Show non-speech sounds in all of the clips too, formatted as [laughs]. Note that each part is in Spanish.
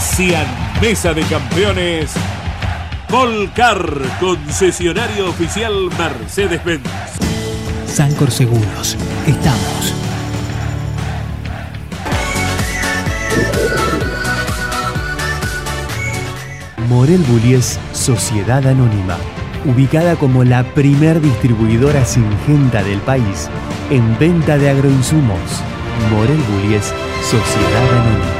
Auspician Mesa de Campeones. Volcar, concesionario oficial Mercedes-Benz. Sancor Seguros. Estamos. Morel Bullies Sociedad Anónima. Ubicada como la primer distribuidora singenta del país en venta de agroinsumos. Morel Bullies Sociedad Anónima.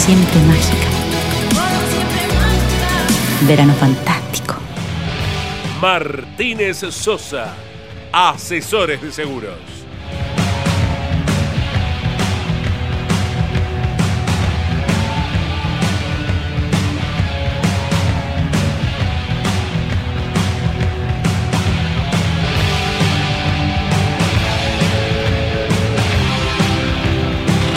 Siempre mágica. Verano fantástico. Martínez Sosa, asesores de seguros.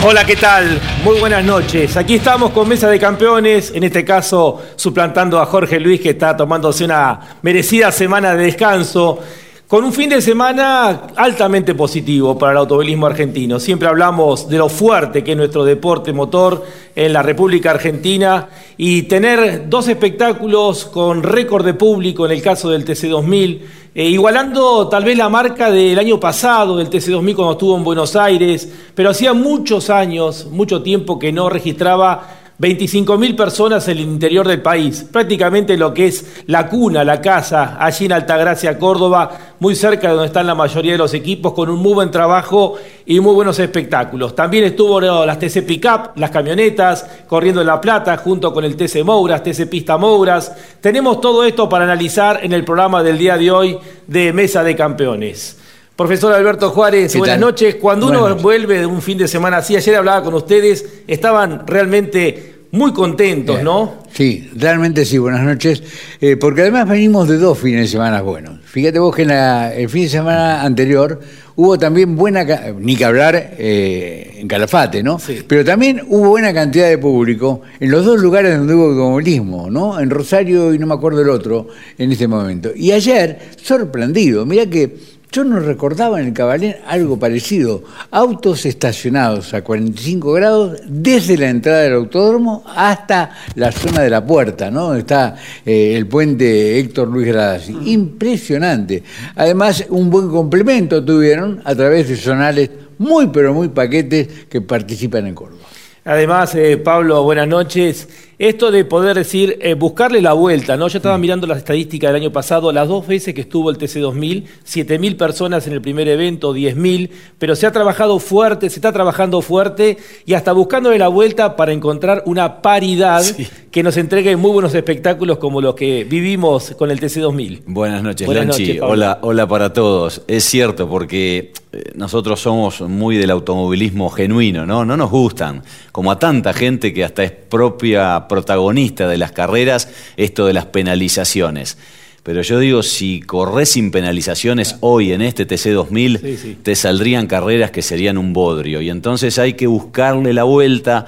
Hola, ¿qué tal? Muy buenas noches. Aquí estamos con Mesa de Campeones, en este caso suplantando a Jorge Luis que está tomándose una merecida semana de descanso. Con un fin de semana altamente positivo para el automovilismo argentino. Siempre hablamos de lo fuerte que es nuestro deporte motor en la República Argentina y tener dos espectáculos con récord de público en el caso del TC2000, eh, igualando tal vez la marca del año pasado del TC2000 cuando estuvo en Buenos Aires, pero hacía muchos años, mucho tiempo que no registraba 25.000 personas en el interior del país, prácticamente lo que es la cuna, la casa, allí en Altagracia, Córdoba, muy cerca de donde están la mayoría de los equipos, con un muy buen trabajo y muy buenos espectáculos. También estuvo las TC Pickup, las camionetas, corriendo en La Plata, junto con el TC Mouras, TC Pista Mouras. Tenemos todo esto para analizar en el programa del día de hoy de Mesa de Campeones. Profesor Alberto Juárez, buenas noches. Cuando uno vuelve de un fin de semana así, ayer hablaba con ustedes, estaban realmente muy contentos, ¿no? Sí, realmente sí, buenas noches. Eh, porque además venimos de dos fines de semana buenos. Fíjate vos que en el fin de semana anterior hubo también buena, ni que hablar eh, en Calafate, ¿no? Pero también hubo buena cantidad de público en los dos lugares donde hubo automovilismo, ¿no? En Rosario y no me acuerdo el otro en este momento. Y ayer, sorprendido, mira que yo no recordaba en el Cabalén algo parecido. Autos estacionados a 45 grados desde la entrada del autódromo hasta la zona de la puerta, ¿no? Donde está eh, el puente Héctor Luis Gradasi. Impresionante. Además, un buen complemento tuvieron a través de zonales muy, pero muy paquetes que participan en Córdoba. Además, eh, Pablo, buenas noches. Esto de poder decir, eh, buscarle la vuelta, ¿no? Yo estaba mirando las estadísticas del año pasado, las dos veces que estuvo el TC2000, 7.000 personas en el primer evento, 10.000, pero se ha trabajado fuerte, se está trabajando fuerte y hasta buscándole la vuelta para encontrar una paridad que nos entregue muy buenos espectáculos como los que vivimos con el TC2000. Buenas noches, Buenas Lanchi. noches, hola, hola para todos. Es cierto, porque eh, nosotros somos muy del automovilismo genuino, ¿no? No nos gustan, como a tanta gente que hasta es propia protagonista de las carreras, esto de las penalizaciones. Pero yo digo, si corres sin penalizaciones hoy en este TC2000, Sí, sí. te saldrían carreras que serían un bodrio. Y entonces hay que buscarle la vuelta.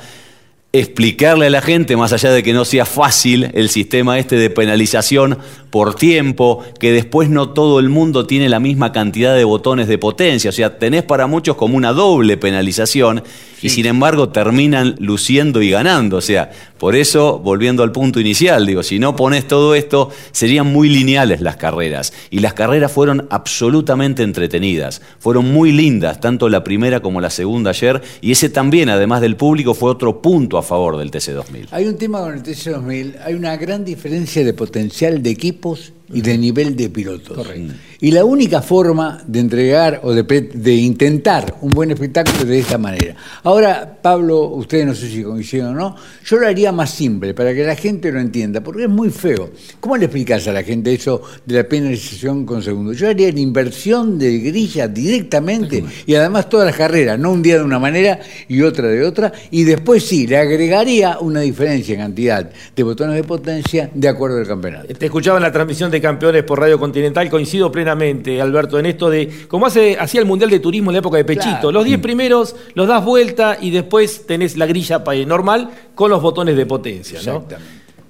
Explicarle a la gente, más allá de que no sea fácil el sistema este de penalización por tiempo, que después no todo el mundo tiene la misma cantidad de botones de potencia, o sea, tenés para muchos como una doble penalización y sin embargo terminan luciendo y ganando, o sea, por eso, volviendo al punto inicial, digo, si no pones todo esto, serían muy lineales las carreras. Y las carreras fueron absolutamente entretenidas, fueron muy lindas, tanto la primera como la segunda ayer. Y ese también, además del público, fue otro punto a favor del TC2000. Hay un tema con el TC2000, hay una gran diferencia de potencial de equipos y de nivel de pilotos. Correcto. Y la única forma de entregar o de, de intentar un buen espectáculo es de esta manera. Ahora, Pablo, ustedes no sé si coinciden o no, yo lo haría más simple para que la gente lo entienda, porque es muy feo. ¿Cómo le explicas a la gente eso de la penalización con segundos? Yo haría la inversión de grilla directamente y además todas las carreras, no un día de una manera y otra de otra, y después sí, le agregaría una diferencia en cantidad de botones de potencia de acuerdo al campeonato. Te escuchaba en la transmisión de campeones por Radio Continental, coincido plenamente, Alberto, en esto de cómo hace, hacía el Mundial de Turismo en la época de Pechito. Claro. Los 10 primeros los das vuelta y después tenés la grilla pa- normal con los botones de potencia. ¿no?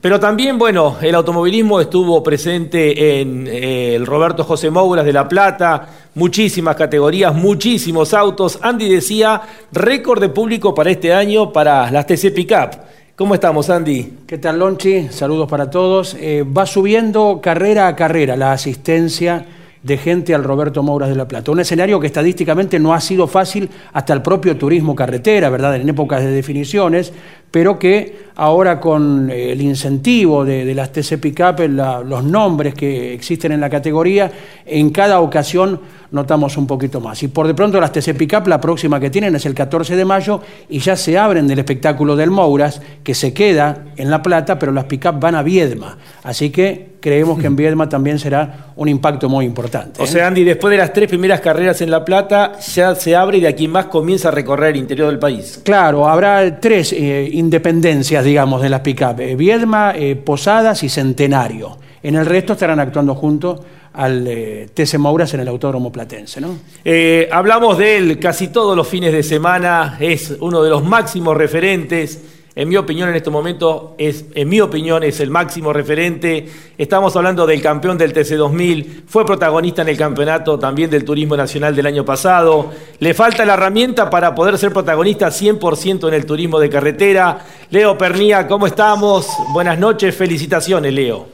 Pero también, bueno, el automovilismo estuvo presente en eh, el Roberto José Mouras de La Plata, muchísimas categorías, muchísimos autos. Andy decía, récord de público para este año para las TC Pickup. ¿Cómo estamos, Andy? ¿Qué tal, Lonchi? Saludos para todos. Eh, va subiendo carrera a carrera la asistencia de gente al Roberto Mouras de la Plata. Un escenario que estadísticamente no ha sido fácil hasta el propio turismo carretera, ¿verdad? En épocas de definiciones, pero que ahora con eh, el incentivo de, de las TC Pickup, la- los nombres que existen en la categoría, en cada ocasión notamos un poquito más. Y por de pronto las TC Pickup, la próxima que tienen es el 14 de mayo y ya se abren del espectáculo del Mouras, que se queda en La Plata, pero las Pickup van a Viedma. Así que creemos que en Viedma también será un impacto muy importante. O ¿eh? sea, Andy, después de las tres primeras carreras en La Plata, ya se abre y de aquí más comienza a recorrer el interior del país. Claro, habrá tres eh, independencias, digamos, de las pick-up. eh, Viedma, eh, Posadas y Centenario. En el resto estarán actuando junto al eh, TC Mouras en el Autódromo Platense. Eh, hablamos de él casi todos los fines de semana, es uno de los máximos referentes. En mi opinión, en este momento, es, en mi opinión, es el máximo referente. Estamos hablando del campeón del TC2000, fue protagonista en el campeonato también del Turismo Nacional del año pasado. Le falta la herramienta para poder ser protagonista 100% en el turismo de carretera. Leo Pernía, ¿cómo estamos? Buenas noches, felicitaciones, Leo.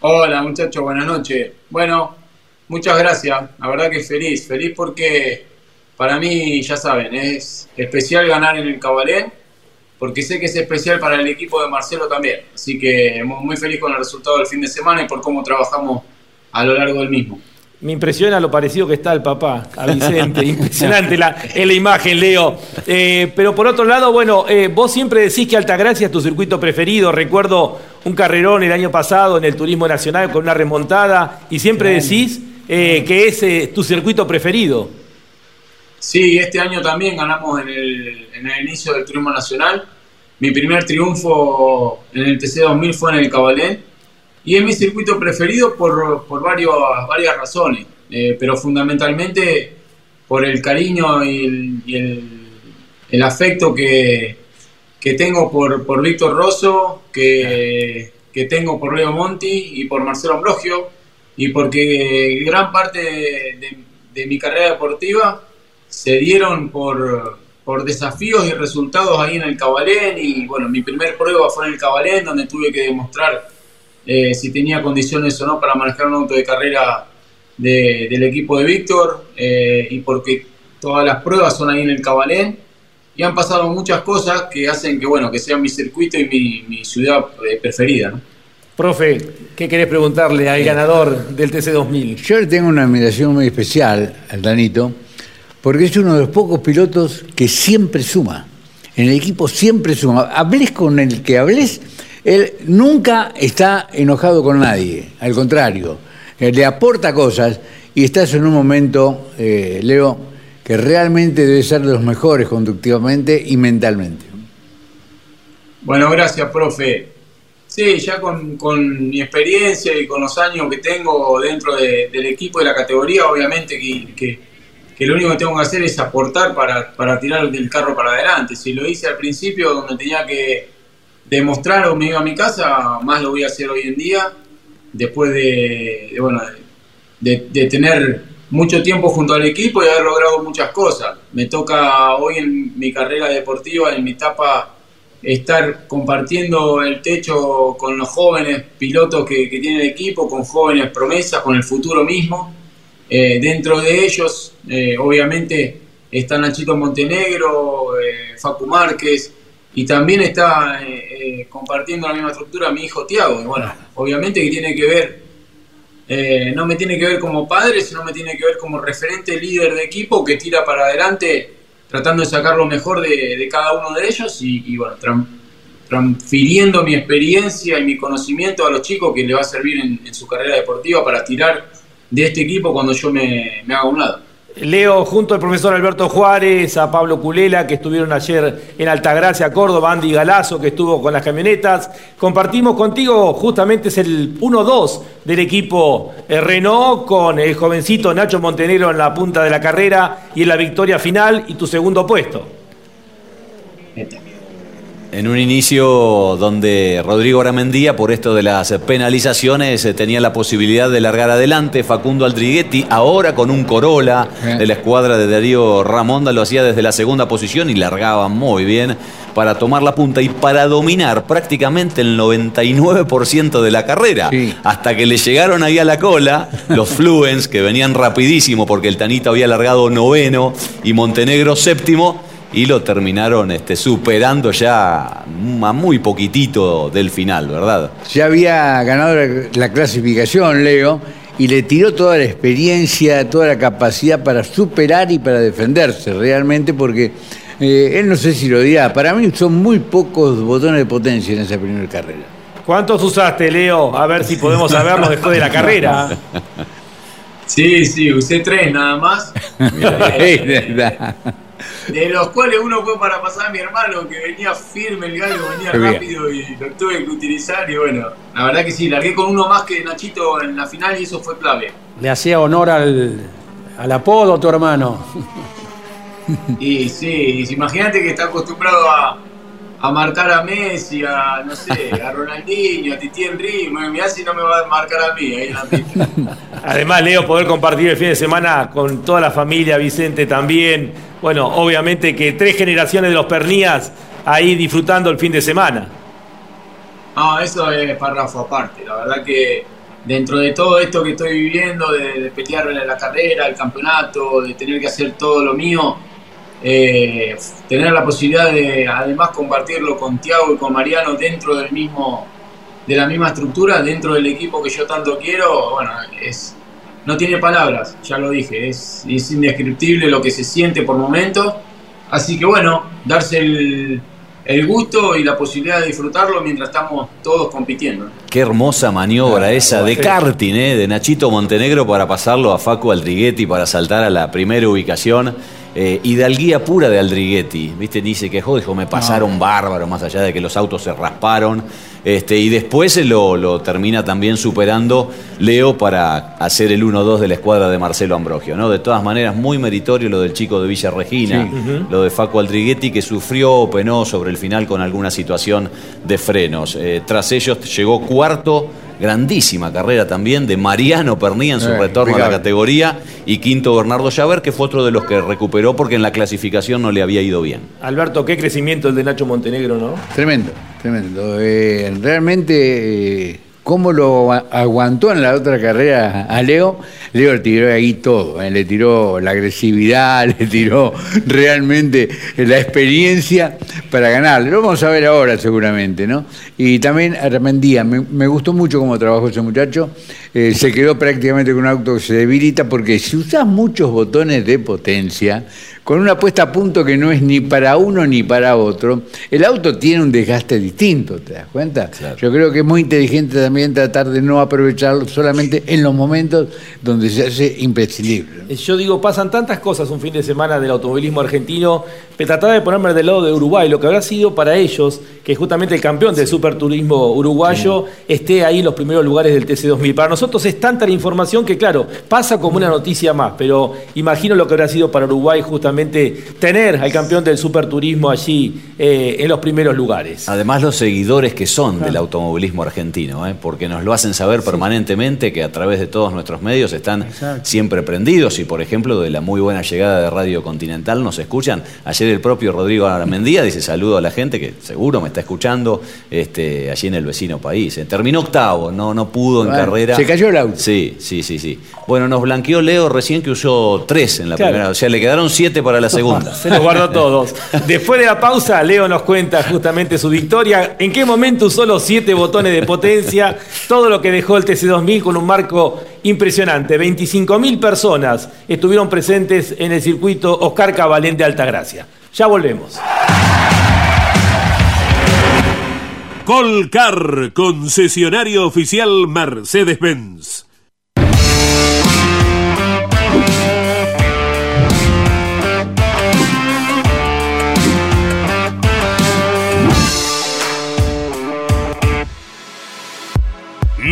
Hola muchachos, buenas noches. Bueno, muchas gracias. La verdad que feliz, feliz porque para mí, ya saben, es especial ganar en el Cabalén, porque sé que es especial para el equipo de Marcelo también. Así que mu- muy feliz con el resultado del fin de semana y por cómo trabajamos a lo largo del mismo. Me impresiona lo parecido que está el papá, a Vicente. [laughs] Impresionante la, es la imagen, Leo. Eh, pero por otro lado, bueno, eh, vos siempre decís que Altagracia es tu circuito preferido. Recuerdo un carrerón el año pasado en el Turismo Nacional con una remontada y siempre decís eh, que es eh, tu circuito preferido. Sí, este año también ganamos en el, en el inicio del Turismo Nacional. Mi primer triunfo en el TC2000 fue en el Cabalén. Y es mi circuito preferido por, por varios, varias razones, eh, pero fundamentalmente por el cariño y el, y el- el afecto que, que tengo por, por Víctor Rosso, que, que tengo por Leo Monti y por Marcelo Ambrogio, y porque gran parte de, de- de mi carrera deportiva se dieron por, por desafíos y resultados ahí en el Cabalén, y bueno, mi primer prueba fue en el Cabalén, donde tuve que demostrar eh, si tenía condiciones o no para manejar un auto de carrera de- del equipo de Víctor eh, y porque todas las pruebas son ahí en el Cabalén y han pasado muchas cosas que hacen que bueno que sea mi circuito y mi, mi ciudad eh, preferida ¿no? Profe, ¿qué querés preguntarle al ganador del TC2000? Yo le tengo una admiración muy especial al Danito, porque es uno de los pocos pilotos que siempre suma. En el equipo siempre suma. Hables con el que hables, él nunca está enojado con nadie. Al contrario, eh, le aporta cosas y estás en un momento, eh, Leo, que realmente debe ser de los mejores conductivamente y mentalmente. Bueno, gracias, profe. Sí, ya con, con mi experiencia y con los años que tengo dentro de- del equipo y la categoría, obviamente que- que lo único que tengo que hacer es aportar para, para tirar el carro para adelante. Si lo hice al principio, donde tenía que demostrar o me iba a mi casa, más lo voy a hacer hoy en día, después de, de, bueno, de, de tener mucho tiempo junto al equipo y haber logrado muchas cosas. Me toca hoy en mi carrera deportiva, en mi etapa, estar compartiendo el techo con los jóvenes pilotos que, que tiene el equipo, con jóvenes promesas, con el futuro mismo. Eh, dentro de ellos, eh, obviamente, está Nachito Montenegro, eh, Facu Márquez, y también está eh, compartiendo la misma estructura mi hijo Tiago. Y bueno, obviamente que tiene que ver, no me tiene que ver como padre, sino me tiene que ver como referente líder de equipo que tira para adelante tratando de sacar lo mejor de, cada uno de ellos y, bueno, tran- transfiriendo mi experiencia y mi conocimiento a los chicos que le va a servir en su carrera deportiva para tirar de este equipo cuando yo me, me haga un lado. Leo, junto al profesor Alberto Juárez, a Pablo Culela, que estuvieron ayer en Altagracia, Córdoba, Andy Galazo, que estuvo con las camionetas, compartimos contigo, justamente es el 1-2 del equipo eh, Renault, con el jovencito Nacho Montenegro en la punta de la carrera y en la victoria final, y tu segundo puesto. En un inicio donde Rodrigo Aramendía, por esto de las penalizaciones, eh, tenía la posibilidad de largar adelante. Facundo Aldriguetti, ahora con un Corolla de la escuadra de Darío Ramonda, lo hacía desde la segunda posición y largaba muy bien para tomar la punta y para dominar prácticamente el 99% de la carrera. Sí. Hasta que le llegaron ahí a la cola los [laughs] Fluens, que venían rapidísimo porque el Tanito había largado noveno y Montenegro séptimo y lo terminaron este, superando ya a muy poquitito del final, ¿verdad? Ya había ganado la, la clasificación, Leo, y le tiró toda la experiencia, toda la capacidad para superar y para defenderse realmente, porque eh, él no sé si lo dirá, para mí son muy pocos botones de potencia en esa primera carrera. ¿Cuántos usaste, Leo? A ver si podemos saberlo después de la carrera. Sí, sí, usé tres nada más. [laughs] [laughs] De los cuales uno fue para pasar a mi hermano, que venía firme el gallo, venía Qué bien. rápido y lo tuve que utilizar. Y bueno, la verdad que sí, largué con uno más que Nachito en la final y eso fue clave. Le hacía honor al, al apodo tu hermano. Y sí, imagínate que está acostumbrado a, a marcar a Messi, a no sé, a Ronaldinho, a Titi Henry. Me mirá si no me va a marcar a mí ahí en la pista. Además, Leo, poder compartir el fin de semana con toda la familia, Vicente también. Bueno, obviamente que tres generaciones de los Pernías ahí disfrutando el fin de semana. No, eso es párrafo aparte. La verdad que dentro de todo esto que estoy viviendo, de, de pelear en la carrera, el campeonato, de tener que hacer todo lo mío, eh, tener la posibilidad de además compartirlo con Tiago y con Mariano dentro del mismo, de la misma estructura, dentro del equipo que yo tanto quiero, bueno, es no tiene palabras, ya lo dije, es, es indescriptible lo que se siente por momentos. Así que bueno, darse el, el gusto y la posibilidad de disfrutarlo mientras estamos todos compitiendo. Qué hermosa maniobra esa de karting, ¿eh? de Nachito Montenegro para pasarlo a Facu Aldriguetti para saltar a la primera ubicación. Eh, hidalguía pura de Aldriguetti, ¿viste? Dice que dijo, me pasaron bárbaro, más allá de que los autos se rasparon. Este, y después lo, lo termina también superando Leo para hacer el 1-2 de la escuadra de Marcelo Ambrogio. ¿no? De todas maneras, muy meritorio lo del chico de Villa Regina, lo de Facu Aldriguetti, que sufrió o penó sobre el final con alguna situación de frenos. Eh, tras ellos llegó cuarto, grandísima carrera también, de Mariano Pernía en su Eh, retorno a la categoría, y quinto Bernardo Llaver, que fue otro de los que recuperó porque en la clasificación no le había ido bien. Alberto, qué crecimiento el de Nacho Montenegro, ¿no? Tremendo, tremendo. Eh, realmente, eh, cómo lo agua- aguantó en la otra carrera a Leo, Leo le tiró ahí todo, eh, le tiró la agresividad, [laughs] le tiró realmente la experiencia para ganarle. Lo vamos a ver ahora seguramente, ¿no? Y también Armendía, me, gustó mucho cómo trabajó ese muchacho, eh, se quedó prácticamente con un auto que se debilita porque si usas muchos botones de potencia, con una puesta a punto que no es ni para uno ni para otro, el auto tiene un desgaste distinto, ¿te das cuenta? Claro. Yo creo que es muy inteligente también tratar de no aprovecharlo solamente en los momentos donde se hace imprescindible. Yo digo, pasan tantas cosas un fin de semana del automovilismo argentino, pero trataba de ponerme del lado de Uruguay, lo que habrá sido para ellos, que justamente el campeón del superturismo uruguayo esté ahí en los primeros lugares del TC2000. Para nosotros es tanta la información que, claro, pasa como una noticia más, pero imagino lo que habrá sido para Uruguay justamente tener al campeón del superturismo allí eh, en los primeros lugares. Además, los seguidores que son del automovilismo argentino, ¿eh? porque nos lo hacen saber permanentemente que a través de todos nuestros medios están siempre prendidos y, por ejemplo, de la muy buena llegada de Radio Continental nos escuchan. Ayer el propio Rodrigo Armendía dice saludo a la gente que seguro me está escuchando este, allí en el vecino país. Eh, terminó octavo, no, no pudo en carrera. Se cayó el auto. Sí, sí, sí, sí. Bueno, nos blanqueó Leo recién que usó tres en la Claro. primera, o sea, le quedaron siete para la segunda. [laughs] Se los guardó [laughs] todos. Después de la pausa, Leo nos cuenta justamente su victoria. ¿En qué momento usó los siete botones de potencia? Todo lo que dejó el TC2000 con un marco impresionante. 25.000 personas estuvieron presentes en el circuito Oscar Cabalén de Altagracia. Ya volvemos. Colcar, concesionario oficial Mercedes-Benz.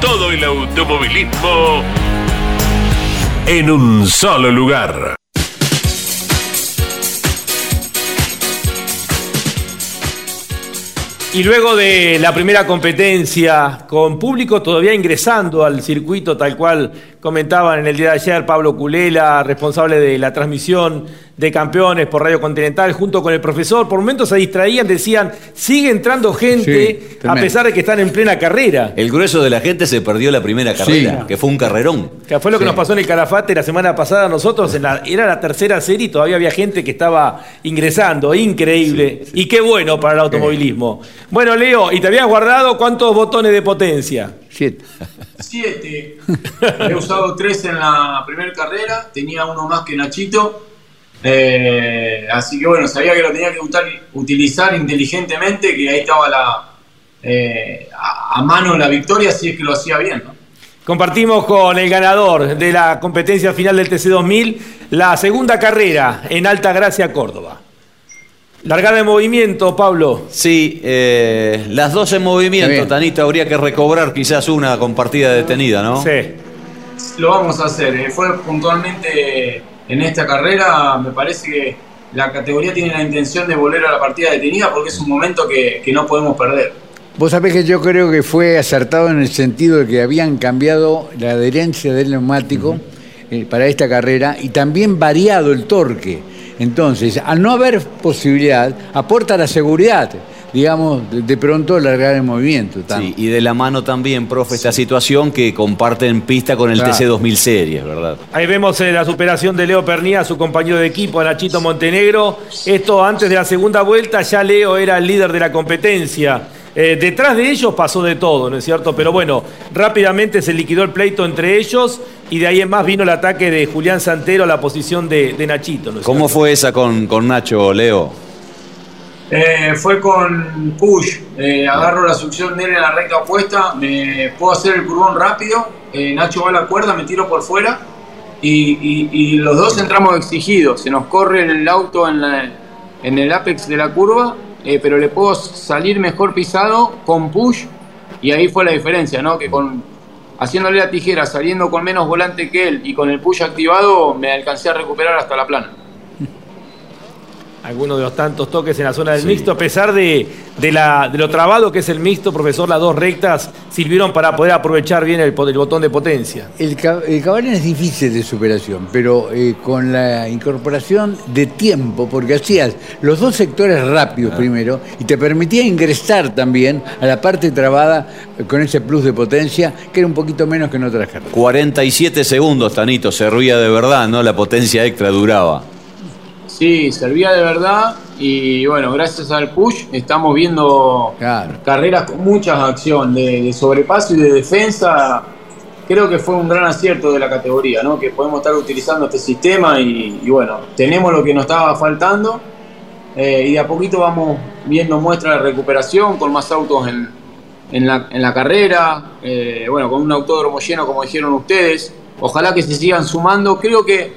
todo el automovilismo en un solo lugar. Y luego de la primera competencia, con público todavía ingresando al circuito, tal cual comentaban en el día de ayer Pablo Culela, responsable de la transmisión de campeones por Radio Continental, junto con el profesor, por momentos se distraían, decían, sigue entrando gente Sí, a pesar de que están en plena carrera. El grueso de la gente se perdió la primera carrera, que fue un carrerón. Que fue lo que nos pasó en el Calafate la semana pasada a nosotros, en la- era la tercera serie y todavía había gente que estaba ingresando, increíble. Y qué bueno para el automovilismo. Bueno, Leo, ¿y te habías guardado cuántos botones de potencia? Siete. Siete. He usado tres en la primera carrera, tenía uno más que Nachito. Eh, así que bueno, sabía que lo tenía que utilizar inteligentemente, que ahí estaba la, eh, a, a mano la victoria, si es que lo hacía bien. Compartimos con el ganador de la competencia final del TC2000 la segunda carrera en Alta Gracia, Córdoba. Largada de movimiento, Pablo. Sí, eh, las dos en movimiento. Tanito, habría que recobrar quizás una con partida detenida, ¿no? Sí. Lo vamos a hacer. eh. Fue puntualmente en esta carrera, me parece que la categoría tiene la intención de volver a la partida detenida porque es un momento que, que no podemos perder. Vos sabés que yo creo que fue acertado en el sentido de que habían cambiado la adherencia del neumático eh, para esta carrera y también variado el torque. Entonces, al no haber posibilidad, aporta la seguridad digamos, de, pronto largar el movimiento. Sí, y de la mano también, profe, esta situación que comparten pista con el Claro. TC 2000 Series, ¿verdad? Ahí vemos eh, la superación de Leo Pernía, su compañero de equipo, Nachito Montenegro. Esto antes de la segunda vuelta, ya Leo era el líder de la competencia. Eh, detrás de ellos pasó de todo, ¿no es cierto? Pero bueno, rápidamente se liquidó el pleito entre ellos y de ahí en más vino el ataque de Julián Santero a la posición de, de Nachito. ¿no es ¿Cómo cierto? fue esa con, con Nacho, Leo? Eh, fue con push, eh, agarro la succión de él en la recta opuesta, me puedo hacer el curvón rápido, eh, Nacho va a la cuerda, me tiro por fuera y, y- y los dos entramos exigidos, se nos corre el auto en, la- en el apex de la curva, eh, pero le puedo salir mejor pisado con push y ahí fue la diferencia, ¿no? Que con haciéndole la tijera, saliendo con menos volante que él y con el push activado, me alcancé a recuperar hasta la plana. Algunos de los tantos toques en la zona del mixto, a pesar de, de la, de lo trabado que es el mixto, profesor, las dos rectas sirvieron para poder aprovechar bien el, el botón de potencia. El, el cabalén es difícil de superación, pero eh, con la incorporación de tiempo, porque hacías los dos sectores rápidos primero y te permitía ingresar también a la parte trabada eh, con ese plus de potencia, que era un poquito menos que en otras carreras. 47 segundos, Tanito, servía de verdad, ¿no? La potencia extra duraba. Sí, servía de verdad y bueno, gracias al push estamos viendo carreras con mucha acción de, de sobrepaso y de defensa. Creo que fue un gran acierto de la categoría, ¿no? Que podemos estar utilizando este sistema y, y bueno, tenemos lo que nos estaba faltando eh, y de a poquito vamos viendo muestras de recuperación con más autos en, en la, en la carrera, eh, bueno, con un autódromo lleno como dijeron ustedes. Ojalá que se sigan sumando. Creo que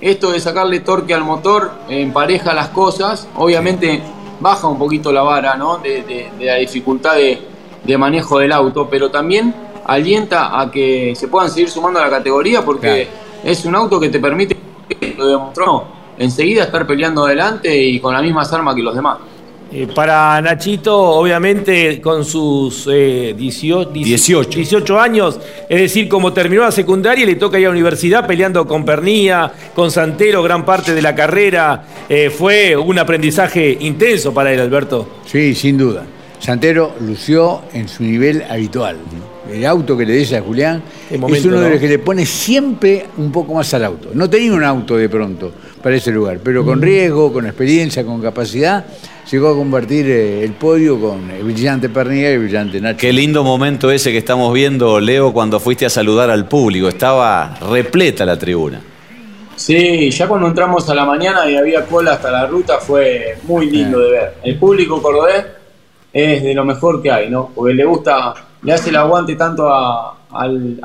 esto de sacarle torque al motor empareja las cosas, obviamente baja un poquito la vara ¿no? de, de- de la dificultad de, de manejo del auto, pero también alienta a que se puedan seguir sumando a la categoría porque es un auto que te permite, lo demostró, enseguida estar peleando adelante y con las mismas armas que los demás. Eh, para Nachito, obviamente, con sus eh, 18, 18. 18 años, es decir, como terminó la secundaria, le toca ir a la universidad peleando con Pernía, con Santero, gran parte de la carrera. Eh, fue un aprendizaje intenso para él, Alberto. Sí, sin duda. Santero lució en su nivel habitual. El auto que le des a Julián momento, es uno de ¿no? los que le pone siempre un poco más al auto. No tenía un auto de pronto para ese lugar, pero Mm. con riesgo, con experiencia, con capacidad, llegó a convertir eh, el podio con el brillante Pernilla y el brillante Nacho. Qué lindo momento ese que estamos viendo, Leo, cuando fuiste a saludar al público. Estaba repleta la tribuna. Sí, ya cuando entramos a la mañana y había cola hasta la ruta fue muy lindo de ver. El público cordobés es de lo mejor que hay, ¿no? Porque le gusta, le hace el aguante tanto a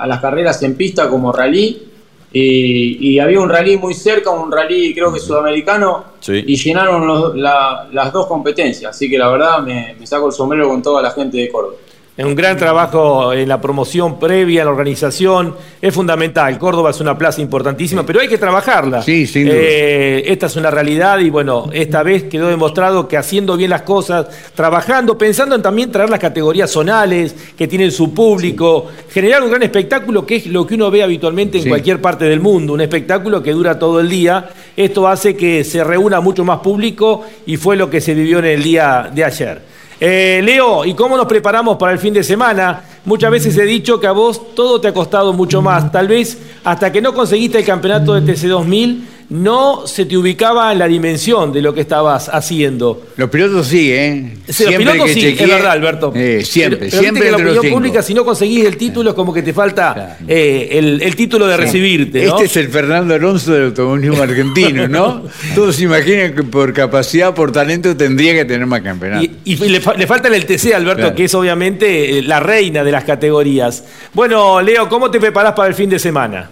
las carreras en pista como rally. Y, y había un rally muy cerca, un rally creo que sudamericano, Sí. y llenaron los- la- las dos competencias. Así que la verdad me, me saco el sombrero con toda la gente de Córdoba. Es un gran trabajo en la promoción previa, en la organización. Es fundamental. Córdoba es una plaza importantísima, pero hay que trabajarla. Sí, sin duda. Eh, esta es una realidad y bueno, esta vez quedó demostrado que haciendo bien las cosas, trabajando, pensando en también traer las categorías zonales que tienen su público, generar un gran espectáculo que es lo que uno ve habitualmente en Sí. cualquier parte del mundo, un espectáculo que dura todo el día. Esto hace que se reúna mucho más público y fue lo que se vivió en el día de ayer. Eh, Leo, ¿y cómo nos preparamos para el fin de semana? Muchas veces he dicho que a vos todo te ha costado mucho más. Tal vez hasta que no conseguiste el campeonato de TC2000, no se te ubicaba en la dimensión de lo que estabas haciendo. Los pilotos sí, ¿eh? Sí, los pilotos sí, es verdad, Alberto. Eh, siempre, Pero- pero siempre que la opinión pública, si no conseguís el título, es como que te falta eh, el, el título de recibirte, ¿no? Este es el Fernando Alonso del automovilismo argentino, ¿no? [laughs] Todos se imaginan que por capacidad, por talento, tendría que tener más campeonatos. Y, y le, fa- le falta el TC, Alberto, Claro. que es obviamente eh, la reina de las categorías. Bueno, Leo, ¿cómo te preparás para el fin de semana?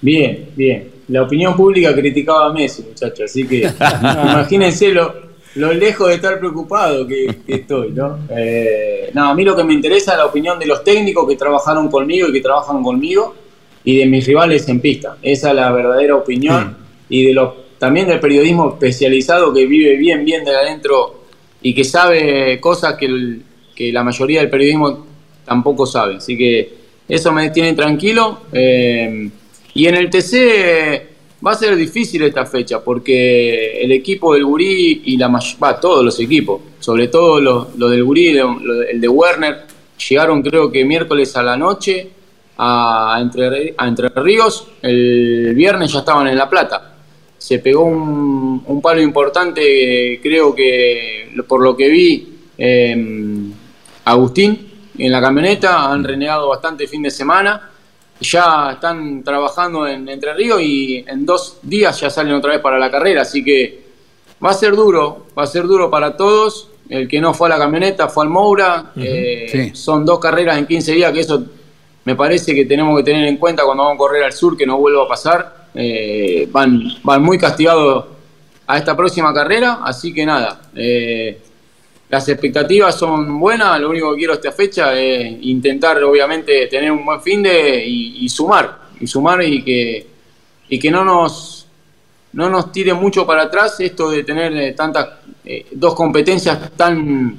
Bien, bien. La opinión pública criticaba a Messi, muchachos, así que [laughs] imagínense lo, lo lejos de estar preocupado que, que estoy, ¿no? Eh, no, a mí lo que me interesa es la opinión de los técnicos que trabajaron conmigo y que trabajan conmigo y de mis rivales en pista. Esa es la verdadera opinión y de los también del periodismo especializado que vive bien, bien de adentro y que sabe cosas que, el- que la mayoría del periodismo tampoco sabe. Así que eso me tiene tranquilo. Eh, y en el TC va a ser difícil esta fecha porque el equipo del Gurí y la va, todos los equipos sobre todo lo, lo del Gurí, lo- el de Werner, llegaron creo que miércoles a la noche a Entre, a Entre Ríos, el viernes ya estaban en La Plata. Se pegó un, un palo importante, creo que por lo que vi, eh, Agustín en la camioneta, han renegado bastante fin de semana. Ya están trabajando en Entre Ríos y en dos días ya salen otra vez para la carrera, así que va a ser duro, va a ser duro para todos. El que no fue a la camioneta fue al Moura. Eh, Son dos carreras en 15 días, que eso me parece que tenemos que tener en cuenta cuando vamos a correr al sur, que no vuelva a pasar. Eh, van, van muy castigados a esta próxima carrera, así que nada. eh, las expectativas son buenas, lo único que quiero esta fecha es intentar obviamente tener un buen fin de y, sumar, y sumar y que, y que no nos no nos tire mucho para atrás esto de tener eh, tantas eh, dos competencias tan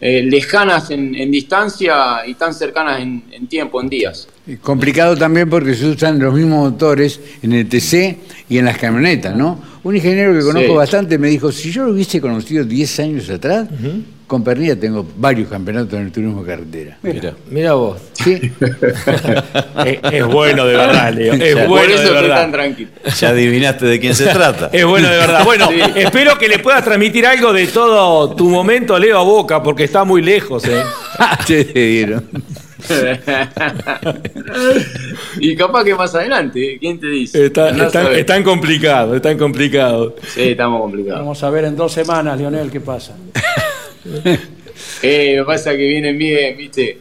eh, lejanas en, en distancia y tan cercanas en, en tiempo, en días. Complicado también porque se usan los mismos motores en el TC y en las camionetas, ¿no? Un ingeniero que conozco Sí. bastante me dijo, si yo lo hubiese conocido 10 años atrás, con Pernilla tengo varios campeonatos en el turismo de carretera. Mira. Mira vos. Sí. [laughs] es, es bueno de verdad, Leo. Es Ya. bueno Por eso de estoy verdad. tan tranquilo. Ya adivinaste de quién se trata. [laughs] Es bueno de verdad. Bueno, Sí. espero que le puedas transmitir algo de todo tu momento, Leo, a Boca, porque está muy lejos. ¿eh? [laughs] Te dieron. Y capaz que más adelante, ¿quién te dice? Está, están complicados, están complicados. Sí, estamos complicados. Vamos a ver en dos semanas, Lionel, qué pasa. [laughs] Eh, me pasa que vienen bien, viste.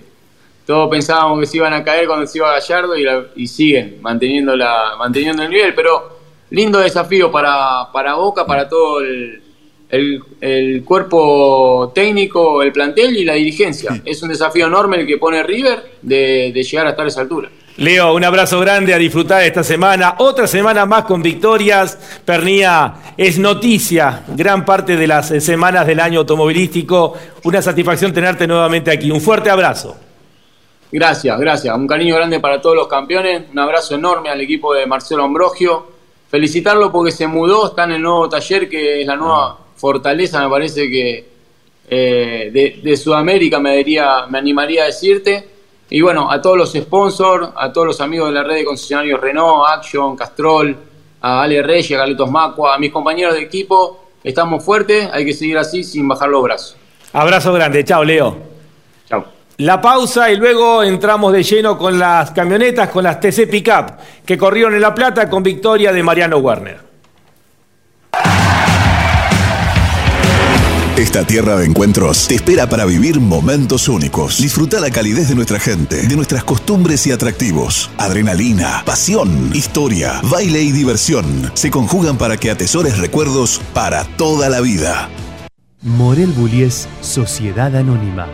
Todos pensábamos que se iban a caer cuando se iba Gallardo y, la- y siguen manteniendo, la, manteniendo el nivel, pero lindo desafío para, para Boca, para todo el, el- el cuerpo técnico, el plantel y la dirigencia. Es un desafío enorme el que pone River de, de llegar hasta esa altura. Leo, un abrazo grande a disfrutar esta semana. Otra semana más con victorias. Pernía es noticia gran parte de las eh, semanas del año automovilístico. Una satisfacción tenerte nuevamente aquí. Un fuerte abrazo. Gracias, gracias. Un cariño grande para todos los campeones. Un abrazo enorme al equipo de Marcelo Ambrogio. Felicitarlo porque se mudó, está en el nuevo taller que es la nueva fortaleza, me parece que eh, de, de Sudamérica me, diría, me animaría a decirte. Y bueno, a todos los sponsors, a todos los amigos de la red de concesionarios Renault, Action, Castrol, a Ale Reyes, a Carlitos Macua, a mis compañeros de equipo. Estamos fuertes, hay que seguir así sin bajar los brazos. Abrazo grande. Chao, Leo. Chao. La pausa y luego entramos de lleno con las camionetas, con las TC Pickup, que corrieron en La Plata con victoria de Mariano Werner. Esta tierra de encuentros te espera para vivir momentos únicos. Disfruta la calidez de nuestra gente, de nuestras costumbres y atractivos. Adrenalina, pasión, historia, baile y diversión se conjugan para que atesores recuerdos para toda la vida. Morel Bullies Sociedad Anónima,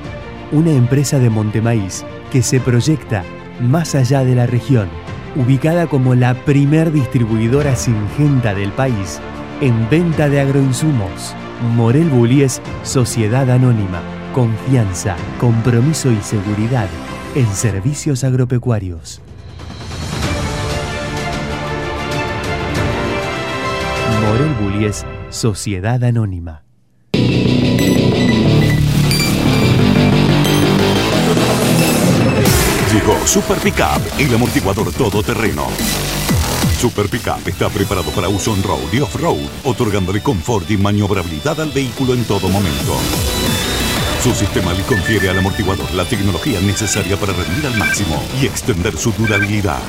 una empresa de Montemaíz que se proyecta más allá de la región, ubicada como la primer distribuidora singenta del país en venta de agroinsumos. Morel Bullies Sociedad Anónima, confianza, compromiso y seguridad en servicios agropecuarios. Morel Bullies Sociedad Anónima. Llegó Super Pickup, el amortiguador todoterreno. Super Pickup está preparado para uso on-road y off-road, otorgándole confort y maniobrabilidad al vehículo en todo momento. Su sistema le confiere al amortiguador la tecnología necesaria para rendir al máximo y extender su durabilidad.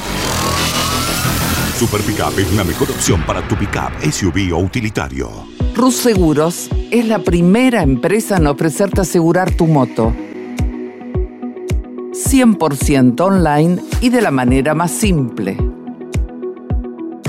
Super Pickup es la mejor opción para tu pickup, SUV o utilitario. Rus Seguros es la primera empresa en ofrecerte asegurar tu moto. 100% online y de la manera más simple.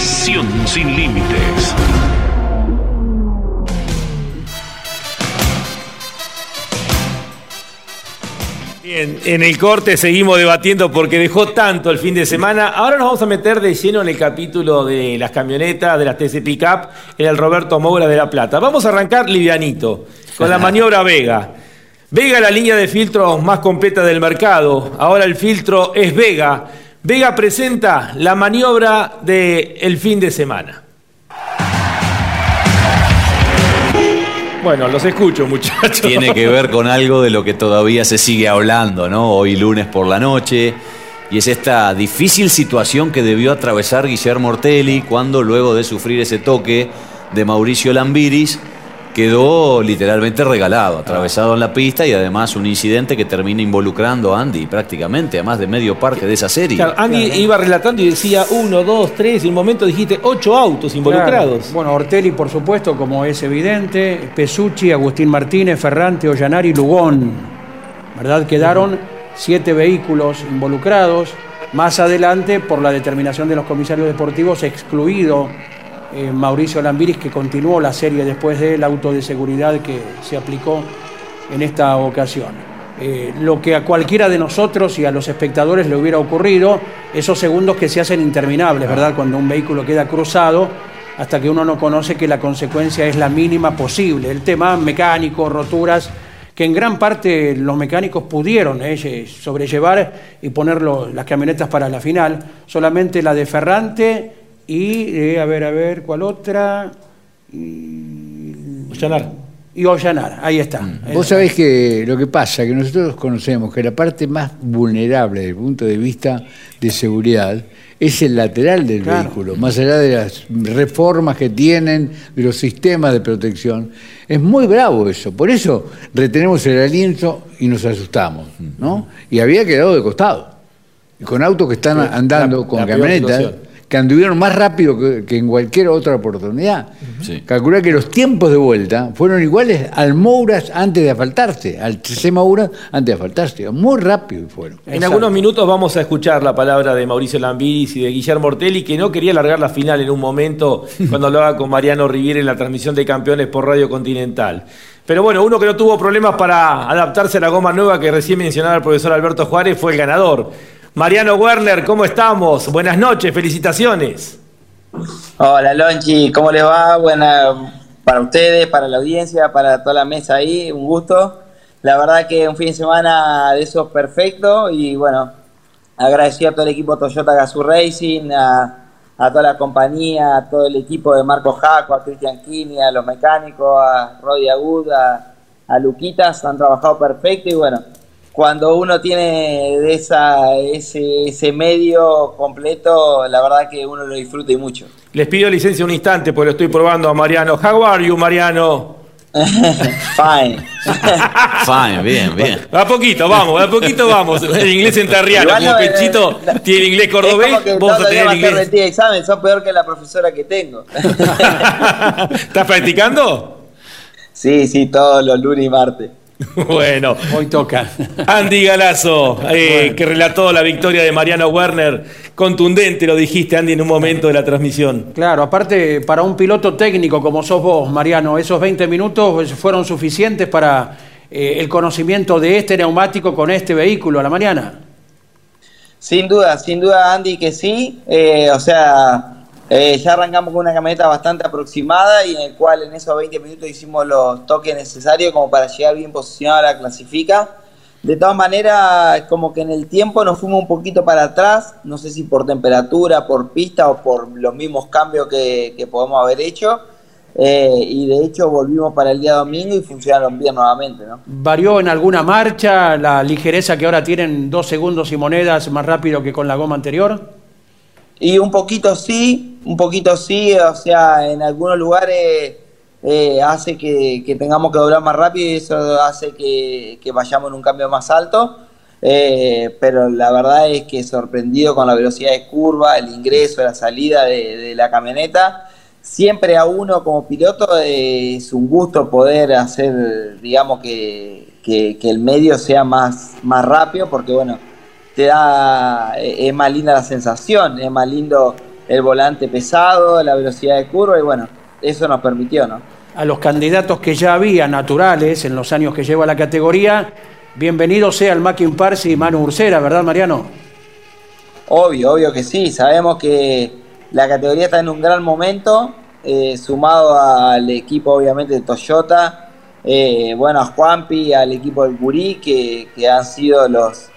Pasión sin límites. Bien, en el corte seguimos debatiendo porque dejó tanto el fin de semana. Ahora nos vamos a meter de lleno en el capítulo de las camionetas, de las TC Pickup, en el Roberto Moura de La Plata. Vamos a arrancar livianito, con la [laughs] maniobra Vega. Vega la línea de filtros más completa del mercado. Ahora el filtro es Vega. Vega presenta la maniobra del fin de semana. Bueno, los escucho, muchachos. Tiene que ver con algo de lo que todavía se sigue hablando, ¿no? Hoy lunes por la noche. Y es esta difícil situación que debió atravesar Guillermo Ortelli cuando, luego de sufrir ese toque de Mauricio Lambiris, quedó literalmente regalado, atravesado en la pista y además un incidente que termina involucrando a Andy prácticamente a más de medio parque de esa serie. Claro, Andy iba relatando y decía uno, dos, tres, y en un momento dijiste ocho autos involucrados. Claro. Bueno, Ortelli, por supuesto, como es evidente, Pesucci, Agustín Martínez, Ferrante, Ollanari, Lugón. ¿Verdad? Quedaron siete vehículos involucrados. Más adelante, por la determinación de los comisarios deportivos, excluido eh, Mauricio Lambiris, que continuó la serie después del auto de seguridad que se aplicó en esta ocasión. Eh, lo que a cualquiera de nosotros y a los espectadores le hubiera ocurrido, esos segundos que se hacen interminables, ¿verdad? Cuando un vehículo queda cruzado, hasta que uno no conoce que la consecuencia es la mínima posible. El tema mecánico, roturas, que en gran parte los mecánicos pudieron eh, sobrellevar y poner las camionetas para la final, solamente la de Ferrante y, eh, a ver, a ver, ¿cuál otra? Y, Ollanar. Y Ollanar, ahí está. Vos sabés que lo que pasa, que nosotros conocemos que la parte más vulnerable desde el punto de vista de seguridad es el lateral del Claro. vehículo, más allá de las reformas que tienen, de los sistemas de protección. Es muy bravo eso, por eso retenemos el aliento y nos asustamos, ¿no? Y había quedado de costado. Y con autos que están andando la- con camionetas situación. Que anduvieron más rápido que, que en cualquier otra oportunidad. Sí. Calculá que los tiempos de vuelta fueron iguales al Mouras antes de asfaltarse, al TC Mouras antes de asfaltarse. Muy rápido fueron. En algunos minutos vamos a escuchar la palabra de Mauricio Lambiris y de Guillermo Ortelli, que no quería largar la final en un momento [laughs] cuando hablaba con Mariano Riviera en la transmisión de campeones por Radio Continental. Pero bueno, uno que no tuvo problemas para adaptarse a la goma nueva que recién mencionaba el profesor Alberto Juárez fue el ganador. Mariano Werner, ¿cómo estamos? Buenas noches, felicitaciones. Hola Lonchi, ¿cómo les va? Buena para ustedes, para la audiencia, para toda la mesa ahí, un gusto. La verdad que un fin de semana de esos perfecto y bueno, agradecido a todo el equipo Toyota Gazoo Racing, a, a toda la compañía, a todo el equipo de Marco Jaco, a Cristian Kini, a los mecánicos, a Rodi Agud, a Luquitas, han trabajado perfecto y bueno, cuando uno tiene de esa, ese, ese medio completo, la verdad que uno lo disfruta y mucho. Les pido licencia un instante porque lo estoy probando a Mariano. How are you, Mariano? [laughs] Fine. [laughs] Fine, bien, bien. A poquito, vamos, a poquito vamos. El inglés enterriano, Igual como no, eh, Pechito tiene inglés cordobés, vos a tener inglés. examen, son peor que la profesora que tengo. [laughs] ¿Estás practicando? sí, sí, todos los lunes y martes. [laughs] Bueno, Hoy toca. Andy Galazo, eh, que relató la victoria de Mariano Werner, contundente lo dijiste, Andy, en un momento de la transmisión. Claro, aparte, para un piloto técnico como sos vos, Mariano, esos 20 minutos fueron suficientes para eh, el conocimiento de este neumático con este vehículo a la mañana. Sin duda, sin duda, Andy, que sí. Eh, o sea, eh, ya arrancamos con una camioneta bastante aproximada y en el cual en esos 20 minutos hicimos los toques necesarios como para llegar bien posicionado a la clasifica. De todas maneras, como que en el tiempo nos fuimos un poquito para atrás, no sé si por temperatura, por pista o por los mismos cambios que, podemos haber hecho. Eh, y de hecho volvimos para el día domingo y funcionaron bien nuevamente, ¿no? ¿Varió en alguna marcha la ligereza que ahora tienen dos segundos y monedas más rápido que con la goma anterior? Y un poquito sí, un poquito sí, o sea, en algunos lugares eh, hace que, tengamos que doblar más rápido y eso hace que, vayamos en un cambio más alto. Eh, pero la verdad es que sorprendido con la velocidad de curva, el ingreso, la salida de, la camioneta. Siempre a uno como piloto es un gusto poder hacer, digamos, que, que, que el medio sea más, más rápido, porque bueno, te da, eh, es más linda la sensación, es más lindo el volante pesado, la velocidad de curva y bueno, eso nos permitió, ¿no? A los candidatos que ya había naturales en los años que lleva la categoría, bienvenido sea el Mackin Parsi y Manu Ursera, ¿verdad, Mariano? Obvio, obvio que sí. Sabemos que la categoría está en un gran momento, eh, sumado al equipo obviamente de Toyota, eh, bueno, a Juanpi, al equipo del Curí, que, que han sido los,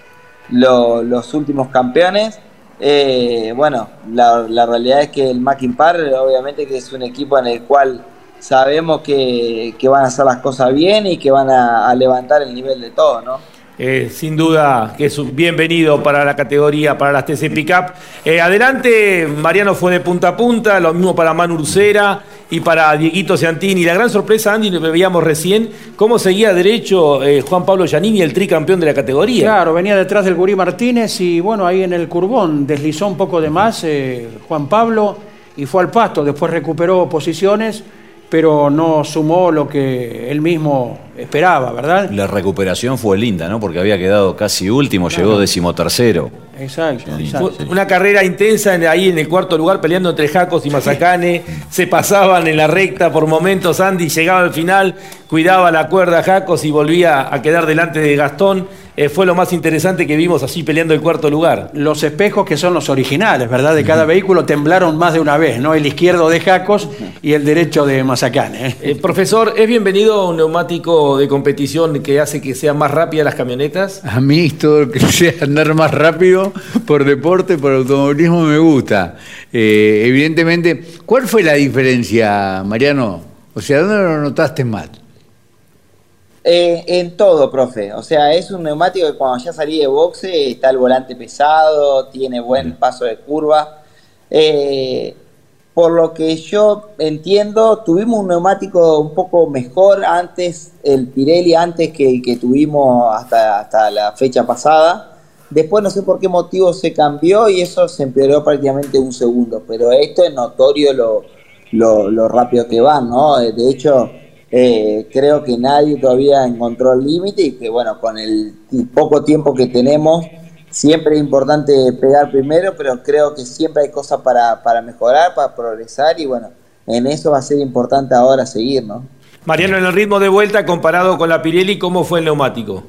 los, últimos campeones. Eh, bueno, la, la realidad es que el Mackin Par, obviamente que es un equipo en el cual sabemos que, que van a hacer las cosas bien y que van a, a levantar el nivel de todo, ¿no? Eh, sin duda que es un bienvenido para la categoría, para las TC Pickup. Eh, adelante, Mariano fue de punta a punta, lo mismo para Manu Ursera y para Dieguito Ciantini. La gran sorpresa, Andy, lo veíamos recién, cómo seguía derecho eh, Juan Pablo Giannini, el tricampeón de la categoría. Claro, venía detrás del Gurí Martínez y bueno, ahí en el curbón deslizó un poco de más eh, Juan Pablo y fue al pasto, después recuperó posiciones, pero no sumó lo que él mismo esperaba, ¿verdad? La recuperación fue linda, ¿no? Porque había quedado casi último, Claro. llegó decimotercero. Exacto, Sí, exacto. sí. Una carrera intensa en- ahí en el cuarto lugar, peleando entre Jacos y Mazacane. Se pasaban en la recta por momentos. Andy llegaba al final, cuidaba la cuerda a Jacos y volvía a quedar delante de Gastón. Eh, fue lo más interesante que vimos así peleando el cuarto lugar. Los espejos que son los originales, ¿verdad? De cada vehículo temblaron más de una vez, ¿no? El izquierdo de Jacos y el derecho de Mazacane. ¿eh? Eh, profesor, ¿es bienvenido un neumático de competición que hace que sean más rápidas las camionetas? A mí todo lo que [laughs] sea andar más rápido por deporte, por automovilismo me gusta. Eh, evidentemente, ¿cuál fue la diferencia, Mariano? O sea, ¿dónde lo notaste más? Eh, en todo, profe. O sea, es un neumático que cuando ya salí de boxe está el volante pesado, tiene buen paso de curva. Eh, por lo que yo entiendo, tuvimos un neumático un poco mejor antes, el Pirelli antes que el que tuvimos hasta, hasta la fecha pasada. Después no sé por qué motivo se cambió y eso se empeoró prácticamente un segundo. Pero esto es notorio lo, lo, rápido que van, ¿no? Eh, De hecho, eh, creo que nadie todavía encontró el límite y que bueno, con el poco tiempo que tenemos, siempre es importante pegar primero, pero creo que siempre hay cosas para, para mejorar, para progresar y bueno, en eso va a ser importante ahora seguir, ¿no? Mariano, en el ritmo de vuelta comparado con la Pirelli, ¿cómo fue el neumático?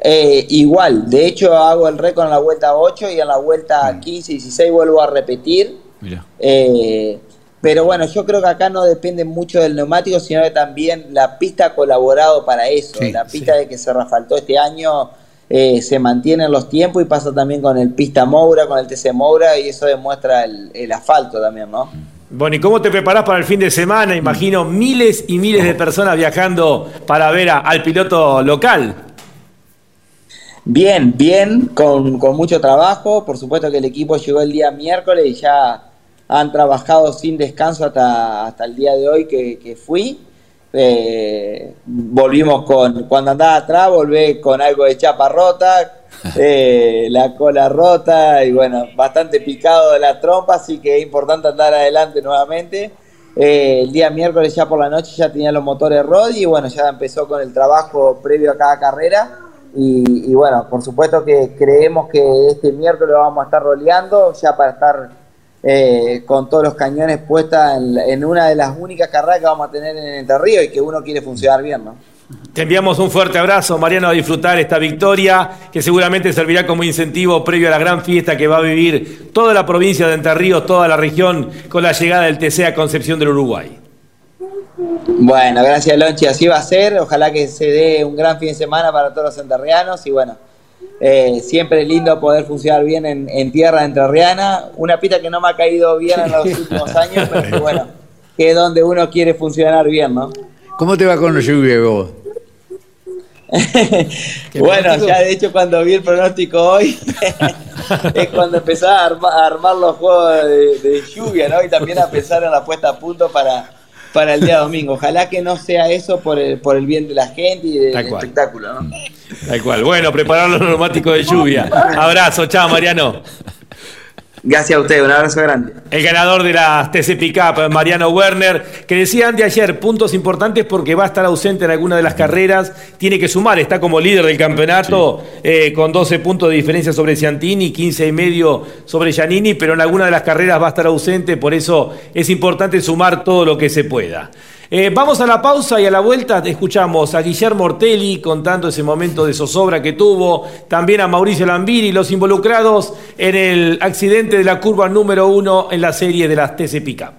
Eh, igual, de hecho hago el récord en la vuelta 8 y en la vuelta 15 y 16 vuelvo a repetir. Mira. Eh, pero bueno, yo creo que acá no depende mucho del neumático, sino que también la pista ha colaborado para eso. Sí, la pista de que se refaltó este año eh, se mantiene en los tiempos y pasa también con el pista Moura, con el TC Moura, y eso demuestra el, el asfalto también, ¿no? Bueno, ¿y cómo te preparás para el fin de semana? Imagino miles y miles de personas viajando para ver a- al piloto local. Bien, bien, con, con mucho trabajo. Por supuesto que el equipo llegó el día miércoles y ya han trabajado sin descanso hasta, hasta el día de hoy que, que fui. Eh, volvimos con, cuando andaba atrás, volví con algo de chapa rota, [laughs] eh, la cola rota y bueno, bastante picado de la trompa, así que es importante andar adelante nuevamente. Eh, el día miércoles ya por la noche ya tenía los motores Rodi y bueno, ya empezó con el trabajo previo a cada carrera. Y, bueno, por supuesto que creemos que este miércoles vamos a estar roleando ya para estar eh, con todos los cañones puestas en, en una de las únicas carreras que vamos a tener en Entre Ríos y que uno quiere funcionar bien, ¿no? Te enviamos un fuerte abrazo, Mariano, a disfrutar esta victoria que seguramente servirá como incentivo previo a la gran fiesta que va a vivir toda la provincia de Entre Ríos, toda la región, con la llegada del TC a Concepción del Uruguay. Bueno, gracias Lonchi, así va a ser. Ojalá que se dé un gran fin de semana para todos los enterrianos y bueno, eh, siempre es lindo poder funcionar bien en, en tierra entrerriana. Una pista que no me ha caído bien en los últimos años, pero que bueno, que es donde uno quiere funcionar bien, ¿no? ¿Cómo te va con la lluvia vos? [laughs] Bueno, pronóstico? ya de hecho cuando vi el pronóstico hoy [laughs] es cuando empezaba a, arma- a armar los juegos de, de lluvia, ¿no? Y también a pensar en la puesta a punto para, para el día domingo. Ojalá que no sea eso por el, por el bien de la gente y del espectáculo. ¿no? Tal cual. Bueno, preparar los neumáticos de lluvia. Abrazo, chao Mariano. Gracias a usted, un abrazo grande. El ganador de las TC Pickup, Mariano Werner, que decían de ayer, puntos importantes porque va a estar ausente en alguna de las carreras, tiene que sumar, está como líder del campeonato eh, con 12 puntos de diferencia sobre Ciantini, 15 y medio sobre Giannini, pero en alguna de las carreras va a estar ausente, por eso es importante sumar todo lo que se pueda. Eh, vamos a la pausa y a la vuelta escuchamos a Guillermo Ortelli contando ese momento de zozobra que tuvo, también a Mauricio Lambiri, los involucrados en el accidente de la curva número uno en la serie de las TC Pica.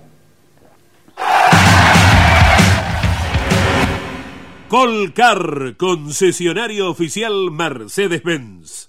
Colcar, concesionario oficial Mercedes-Benz.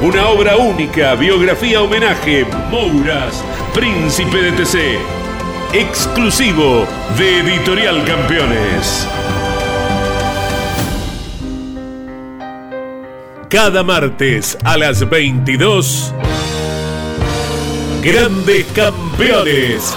Una obra única, biografía homenaje, Mouras, Príncipe de TC. Exclusivo de Editorial Campeones. Cada martes a las 22. Grandes Campeones.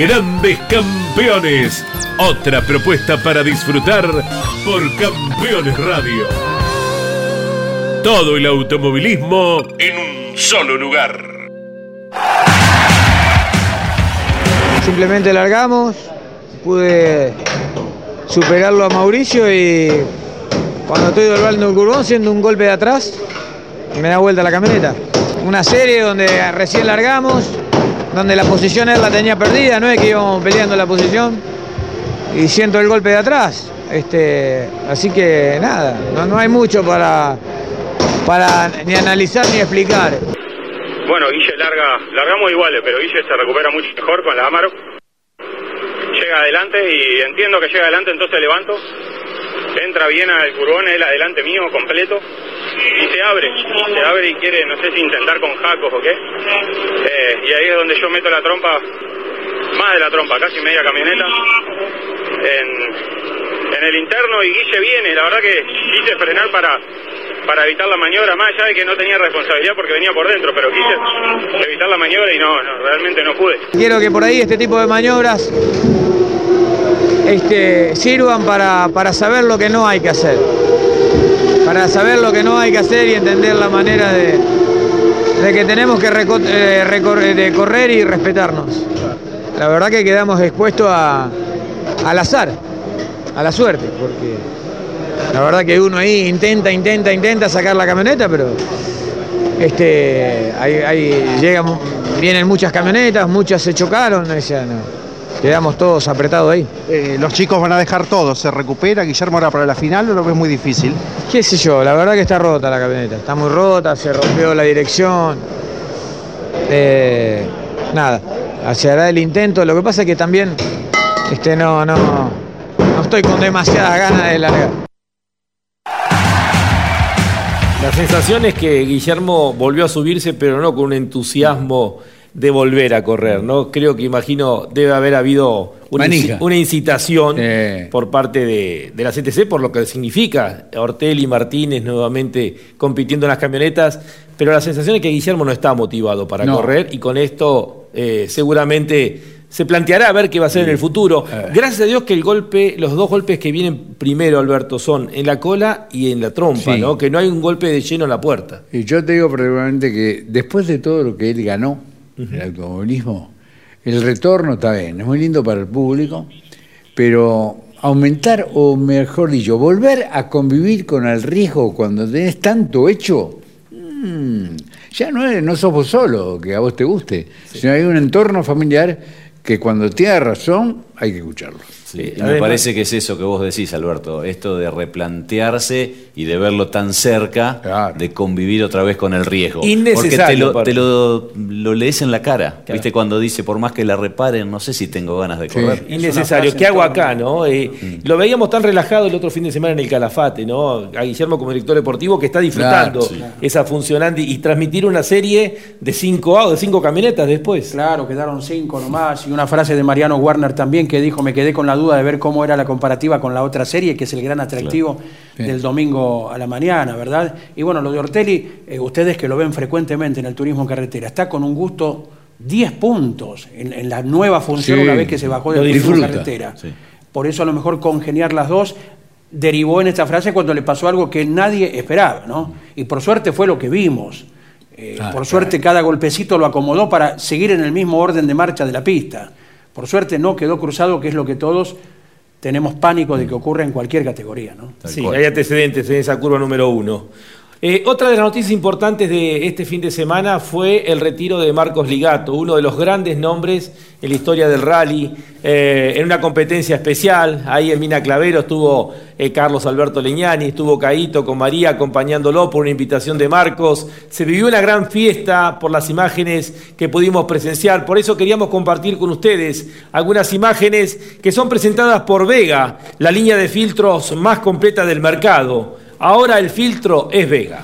Grandes campeones. Otra propuesta para disfrutar por Campeones Radio. Todo el automovilismo en un solo lugar. Simplemente largamos, pude superarlo a Mauricio y cuando estoy doblando el curvón, siendo un golpe de atrás, me da vuelta la camioneta. Una serie donde recién largamos, donde la posición él la tenía perdida, no es que íbamos peleando la posición y siento el golpe de atrás. Este, así que nada, no, no hay mucho para, para ni analizar ni explicar. Bueno, Guille larga, largamos iguales, pero Guille se recupera mucho mejor con la Amaro. Llega adelante y entiendo que llega adelante, entonces levanto. Entra bien al curvón, él adelante mío, completo. Y se abre, se abre y quiere, no sé si intentar con jacos o qué. Eh, y ahí es donde yo meto la trompa, más de la trompa, casi media camioneta, en, el interno y Guille viene. La verdad que quise frenar para, para evitar la maniobra, más allá de que no tenía responsabilidad porque venía por dentro, pero quise evitar la maniobra y no, no realmente no pude. Quiero que por ahí este tipo de maniobras este, sirvan para, para saber lo que no hay que hacer. Para saber lo que no hay que hacer y entender la manera de, que tenemos que eh, recor- de correr y respetarnos. La verdad que quedamos expuestos a, al azar, a la suerte, porque la verdad que uno ahí intenta, intenta, intenta sacar la camioneta, pero este, ahí llegan, vienen muchas camionetas, muchas se chocaron, o sea, no, quedamos todos apretados ahí. Eh, los chicos van a dejar todo, se recupera, Guillermo ahora para la final, o lo ves muy difícil. qué sé yo, la verdad que está rota la camioneta, está muy rota, se rompió la dirección. Eh, nada, se hará el intento, lo que pasa es que también este, no, no, no estoy con demasiadas ganas de largar. La sensación es que Guillermo volvió a subirse, pero no con un entusiasmo de volver a correr, ¿no? Creo que imagino debe haber habido una, incitación Eh. por parte de, de la CTC por lo que significa Ortelli Martínez nuevamente compitiendo en las camionetas, pero la sensación es que Guillermo no está motivado para No. correr y con esto eh, seguramente se planteará a ver qué va a hacer en el futuro. Gracias a Dios que el golpe, los dos golpes que vienen primero, Alberto, son en la cola y en la trompa, Sí. ¿no? Que no hay un golpe de lleno en la puerta. Y yo te digo probablemente que después de todo lo que él ganó, el automovilismo, el retorno está bien, es muy lindo para el público, pero aumentar, o mejor dicho, volver a convivir con el riesgo cuando tenés tanto hecho, mm, ya no, es, no sos vos solo que a vos te guste, sino hay un entorno familiar que cuando tiene razón hay que escucharlo. Sí, y me además- parece que es eso que vos decís, Alberto, esto de replantearse y de verlo tan cerca, de convivir otra vez con el riesgo. Innecesario, Porque te, lo, aparte. te lo, lo lees en la cara, ¿viste? Cuando dice, por más que la reparen, no sé si tengo ganas de correr. Innecesario. ¿Qué hago acá, no? Eh, Lo veíamos tan relajado el otro fin de semana en el Calafate, ¿no? A Guillermo como director deportivo que está disfrutando Claro, sí. esa funcionante y transmitir una serie de cinco autos, de cinco camionetas después. Claro, quedaron cinco nomás. Y una frase de Mariano Warner también que dijo, me quedé con la duda de ver cómo era la comparativa con la otra serie, que es el gran atractivo del domingo a la mañana, ¿verdad? Y bueno, lo de Ortelli, eh, ustedes que lo ven frecuentemente en el turismo carretera, está con un gusto 10 puntos en, en la nueva función Sí, una vez que se bajó del turismo disfruta. carretera. Por eso a lo mejor congeniar las dos derivó en esta frase cuando le pasó algo que nadie esperaba, ¿no? Y por suerte fue lo que vimos. Eh, Ah, por suerte cada golpecito lo acomodó para seguir en el mismo orden de marcha de la pista. Por suerte no quedó cruzado, que es lo que todos tenemos pánico de que ocurra en cualquier categoría, ¿no? Sí, hay antecedentes en esa curva número uno. Eh, otra de las noticias importantes de este fin de semana fue el retiro de Marcos Ligato, uno de los grandes nombres en la historia del rally, eh, en una competencia especial. Ahí en Mina Clavero estuvo eh, Carlos Alberto Leñani, estuvo Caíto con María acompañándolo por una invitación de Marcos. Se vivió una gran fiesta por las imágenes que pudimos presenciar. Por eso queríamos compartir con ustedes algunas imágenes que son presentadas por Vega, la línea de filtros más completa del mercado. Ahora el filtro es Vega.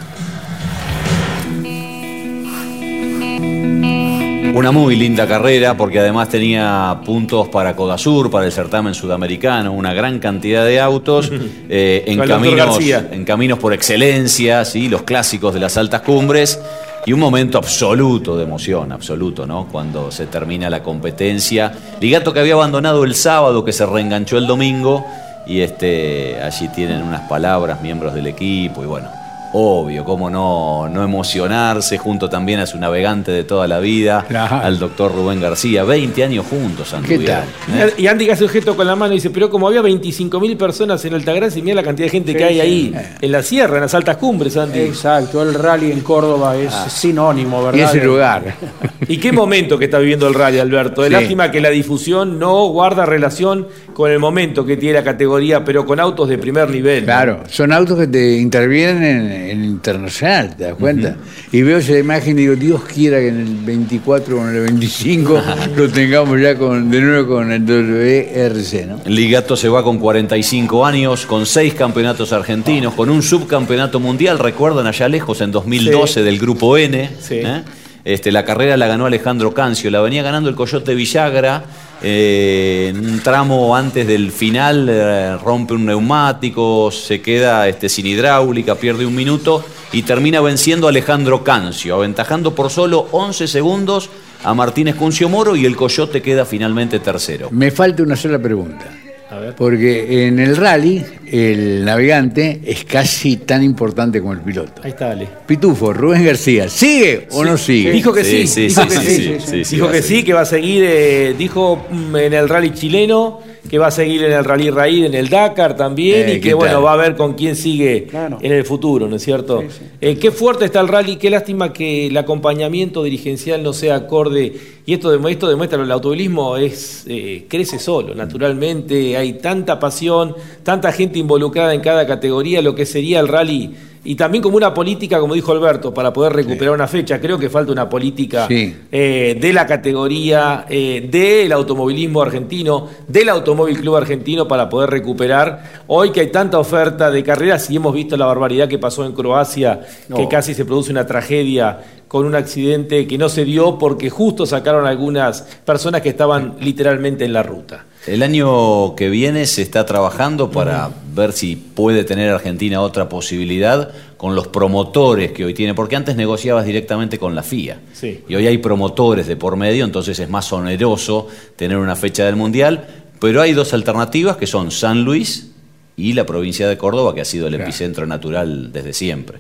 Una muy linda carrera porque además tenía puntos para Codasur, para el certamen sudamericano, una gran cantidad de autos [laughs] eh, en, caminos, en caminos por excelencia, ¿sí? los clásicos de las altas cumbres y un momento absoluto de emoción, absoluto, ¿no? Cuando se termina la competencia. Ligato que había abandonado el sábado, que se reenganchó el domingo y este, allí tienen unas palabras miembros del equipo y bueno. Obvio, cómo no, no emocionarse, junto también a su navegante de toda la vida, al doctor Rubén García. 20 años juntos anduvieron. ¿eh? Y Andy hace un gesto con la mano y dice, pero como había 25.000 personas en Altagracia, mira la cantidad de gente Sí, que hay sí. ahí en la sierra, en las altas cumbres, Andy. Exacto, el rally en Córdoba es sinónimo, ¿verdad? Y ese lugar. [laughs] Y qué momento que está viviendo el rally, Alberto. Es Sí. lástima que la difusión no guarda relación con el momento que tiene la categoría, pero con autos de primer nivel. ¿no? Claro, son autos que te intervienen en, en internacional, ¿te das cuenta? Y veo esa imagen y digo, Dios quiera que en el 24 o en el 25 [laughs] lo tengamos ya con, de nuevo con el WRC, ¿no? Ligato se va con 45 años, con 6 campeonatos argentinos, con un subcampeonato mundial, recuerdan allá lejos, en 2012 Sí. del Grupo N. Sí. ¿eh? Este, la carrera la ganó Alejandro Cancio, la venía ganando el Coyote Villagra. Eh, en un tramo antes del final eh, rompe un neumático, se queda este, sin hidráulica, pierde un minuto y termina venciendo a Alejandro Cancio, aventajando por solo 11 segundos a Martínez Cuncio Moro y el Coyote queda finalmente tercero. Me falta una sola pregunta. A ver. Porque en el rally, el navegante es casi tan importante como el piloto. Ahí está, Ale. Pitufo, Rubén García, ¿sigue o no sigue? Dijo que sí, Sí, sí, dijo que sí, dijo que sí, que va a seguir, eh, dijo mm, en el rally chileno, que va a seguir en el rally raíz, en el Dakar también, Eh, y ¿qué que bueno, tal? va a ver con quién sigue en el futuro, ¿no es cierto? Eh, qué fuerte está el rally, qué lástima que el acompañamiento dirigencial no sea acorde, y esto, esto demuestra, el automovilismo es, eh, crece solo, naturalmente, hay tanta pasión, tanta gente involucrada en cada categoría, lo que sería el rally y también como una política, como dijo Alberto, para poder recuperar una fecha. Creo que falta una política Sí. eh, de la categoría, eh, del automovilismo argentino, del Automóvil Club Argentino para poder recuperar. Hoy que hay tanta oferta de carreras y hemos visto la barbaridad que pasó en Croacia, que casi se produce una tragedia con un accidente que no se dio porque justo sacaron algunas personas que estaban literalmente en la ruta. El año que viene se está trabajando para ver si puede tener Argentina otra posibilidad con los promotores que hoy tiene, porque antes negociabas directamente con la FIA. Sí. Y hoy hay promotores de por medio, entonces es más oneroso tener una fecha del Mundial, pero hay dos alternativas que son San Luis y la provincia de Córdoba, que ha sido el epicentro natural desde siempre.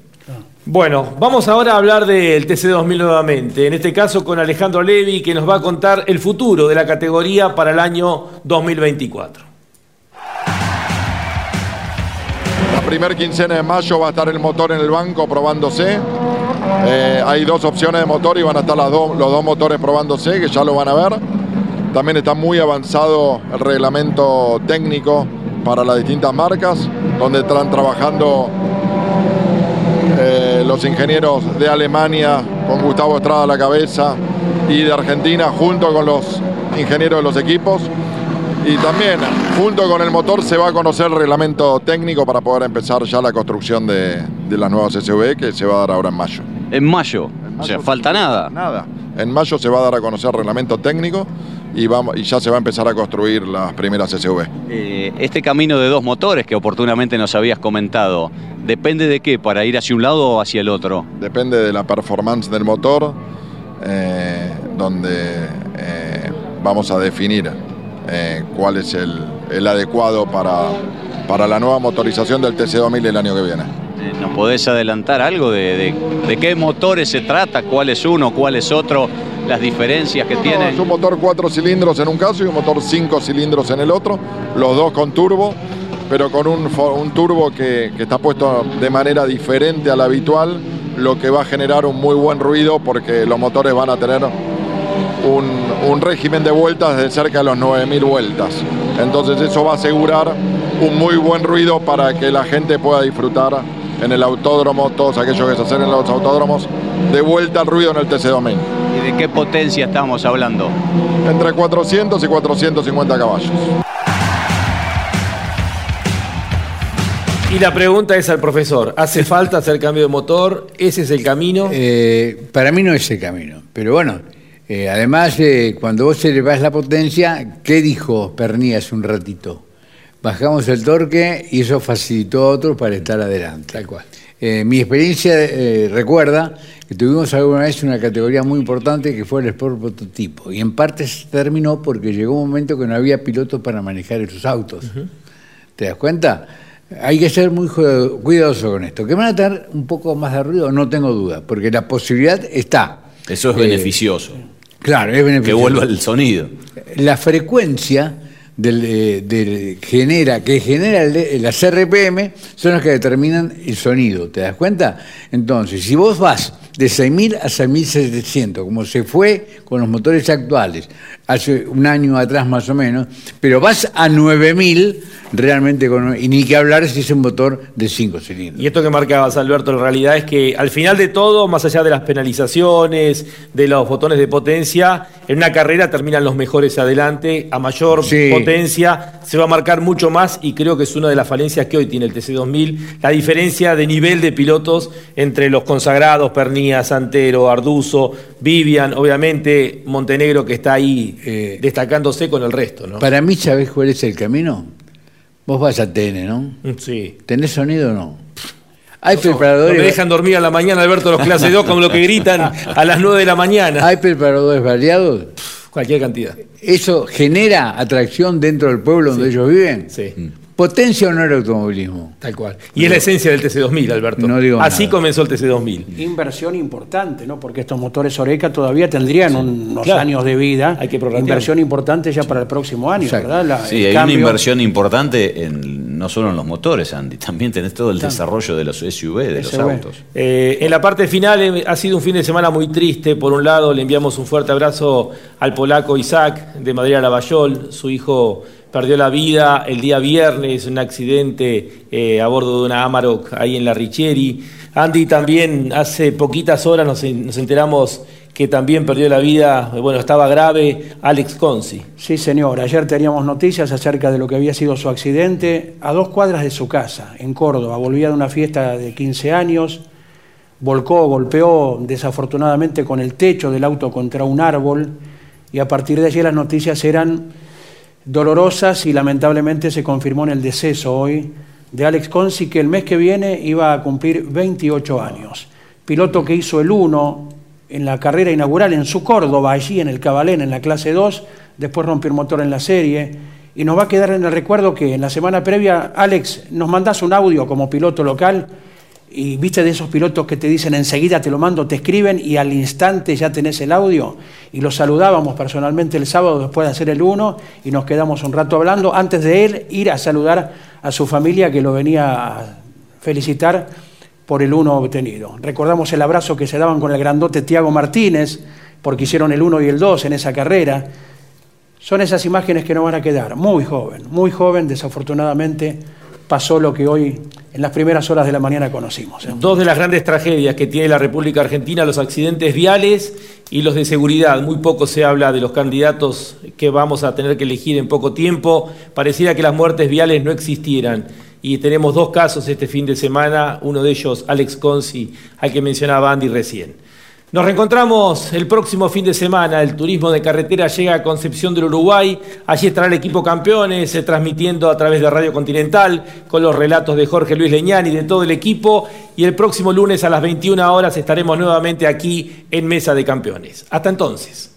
Bueno, vamos ahora a hablar del TC2000 nuevamente, en este caso con Alejandro Levi, que nos va a contar el futuro de la categoría para el año 2024. La primera quincena de mayo va a estar el motor en el banco probándose. Eh, hay dos opciones de motor y van a estar los dos motores probándose, que ya lo van a ver. También está muy avanzado el reglamento técnico para las distintas marcas, donde están trabajando los ingenieros de Alemania, con Gustavo Estrada a la cabeza, y de Argentina, junto con los ingenieros de los equipos. Y también, junto con el motor, se va a conocer el reglamento técnico para poder empezar ya la construcción de, de las nuevas SUV que se va a dar ahora en mayo. En mayo. O sea, falta nada. Nada. En mayo se va a dar a conocer el reglamento técnico y, vamos, y ya se va a empezar a construir las primeras SUV. Eh, este camino de dos motores que oportunamente nos habías comentado, ¿depende de qué? ¿Para ir hacia un lado o hacia el otro? Depende de la performance del motor, eh, donde eh, vamos a definir cuál es el, el adecuado para, para la nueva motorización del TC2000 el año que viene. Eh, ¿Nos podés adelantar algo de, de- de qué motores se trata? ¿Cuál es uno? ¿Cuál es otro? ¿Las diferencias que No, tienen? es un motor cuatro cilindros en un caso y un motor cinco cilindros en el otro, los dos con turbo, pero con un, un turbo que, que está puesto de manera diferente a la habitual, lo que va a generar un muy buen ruido porque los motores van a tener un, un régimen de vueltas de cerca de los 9.000 vueltas. Entonces eso va a asegurar un muy buen ruido para que la gente pueda disfrutar en el autódromo, todos aquellos que se hacen en los autódromos, de vuelta al ruido en el TC2000. ¿Y de qué potencia estamos hablando? Entre 400 y 450 caballos. Y la pregunta es al profesor, ¿hace [laughs] falta hacer cambio de motor? ¿Ese es el camino? Eh, para mí no es el camino. Pero bueno, eh, además, eh, cuando vos elevás la potencia, ¿qué dijo Pernía hace un ratito? Bajamos el torque y eso facilitó a otros para estar adelante. Tal cual. mi experiencia eh, recuerda que tuvimos alguna vez una categoría muy importante que fue el Sport Prototipo. Y en parte se terminó porque llegó un momento que no había pilotos para manejar esos autos. ¿Te das cuenta? Hay que ser muy cuidadoso con esto. ¿Que van a tener un poco más de ruido? No tengo duda, porque la posibilidad está. Eso es Eh, beneficioso. Claro, es Que beneficioso. vuelva el sonido. La frecuencia del, eh, del- genera, que genera el- las RPM son las que determinan el sonido, ¿te das cuenta? Entonces, si vos vas de 6.000 a 6.700, como se fue con los motores actuales, hace un año atrás más o menos, pero vas a 9.000 realmente, con, y ni que hablar si es un motor de 5 cilindros. Y esto que marcabas, Alberto, en realidad es que al final de todo, más allá de las penalizaciones, de los botones de potencia, en una carrera terminan los mejores adelante, a mayor potencia, se va a marcar mucho más y creo que es una de las falencias que hoy tiene el TC2000, la diferencia de nivel de pilotos entre los consagrados, Pernía, Santero, Arduzo, Vivian, obviamente Montenegro que está ahí eh, destacándose con el resto, ¿no? Para mí, ¿sabés cuál es el camino? Vos vas a TN, ¿no? Sí. ¿Tenés sonido o no? Hay No preparadores. me dejan dormir a la mañana, Alberto, los clase 2, como lo que gritan a las 9 de la mañana. Hay preparadores variados. Cualquier cantidad. ¿Eso genera atracción dentro del pueblo donde ellos viven? Sí. ¿Potencia o no el automovilismo? Tal cual. Y es la esencia del TC2000, Alberto. No digo Así nada. comenzó el TC2000. Inversión importante, ¿no? Porque estos motores Oreca todavía tendrían unos Claro. años de vida. Hay que prorratear. Inversión importante ya para el próximo año, ¿verdad? La- Sí, hay cambio- una inversión importante en, no solo en los motores, Andy, también tenés todo el Claro. desarrollo de los SUV, de los autos. Eh, en la parte final eh, ha sido un fin de semana muy triste. Por un lado, le enviamos un fuerte abrazo al polaco Isaac de Madrid a Lavallol. Su hijo perdió la vida el día viernes en un accidente eh, a bordo de una Amarok ahí en la Richieri. Andy también hace poquitas horas nos, nos enteramos que también perdió la vida, bueno, estaba grave, Alex Consi. Sí, señor. Ayer teníamos noticias acerca de lo que había sido su accidente a dos cuadras de su casa, en Córdoba. Volvía de una fiesta de 15 años, volcó, golpeó desafortunadamente con el techo del auto contra un árbol y a partir de allí las noticias eran dolorosas y lamentablemente se confirmó en el deceso hoy de Alex Consi que el mes que viene iba a cumplir 28 años. Piloto que hizo el 1 en la carrera inaugural en su Córdoba, allí en el Cabalén, en la clase 2, después rompió el motor en la serie, y nos va a quedar en el recuerdo que en la semana previa, Alex, nos mandás un audio como piloto local, y viste de esos pilotos que te dicen enseguida te lo mando, te escriben y al instante ya tenés el audio, y lo saludábamos personalmente el sábado después de hacer el 1, y nos quedamos un rato hablando, antes de él ir a saludar a su familia que lo venía a felicitar por el uno obtenido. Recordamos el abrazo que se daban con el grandote Tiago Martínez, porque hicieron el 1 y el 2 en esa carrera. Son esas imágenes que no van a quedar. Muy joven, muy joven, desafortunadamente pasó lo que hoy en las primeras horas de la mañana conocimos. ¿eh? Dos de las grandes tragedias que tiene la República Argentina, los accidentes viales y los de seguridad. Muy poco se habla de los candidatos que vamos a tener que elegir en poco tiempo. Pareciera que las muertes viales no existieran y tenemos dos casos este fin de semana, uno de ellos Alex Consi, al que mencionaba Andy recién. Nos reencontramos el próximo fin de semana. El turismo de carretera llega a Concepción del Uruguay. Allí estará el equipo campeones eh, transmitiendo a través de Radio Continental con los relatos de Jorge Luis Leñán y de todo el equipo. Y el próximo lunes a las 21 horas estaremos nuevamente aquí en Mesa de Campeones. Hasta entonces.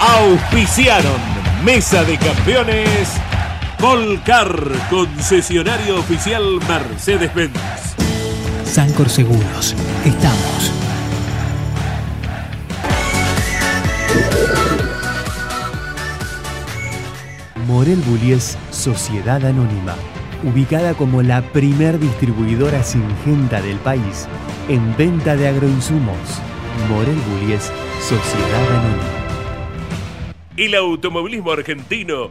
Auspiciaron Mesa de Campeones Volcar, concesionario oficial Mercedes-Benz. Sancor Seguros, estamos. Morel Bullies Sociedad Anónima, ubicada como la primer distribuidora singenta del país en venta de agroinsumos. Morel Bullies Sociedad Anónima. El automovilismo argentino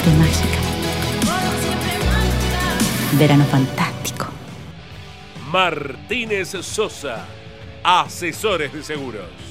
Verano fantástico. Martínez Sosa, asesores de seguros.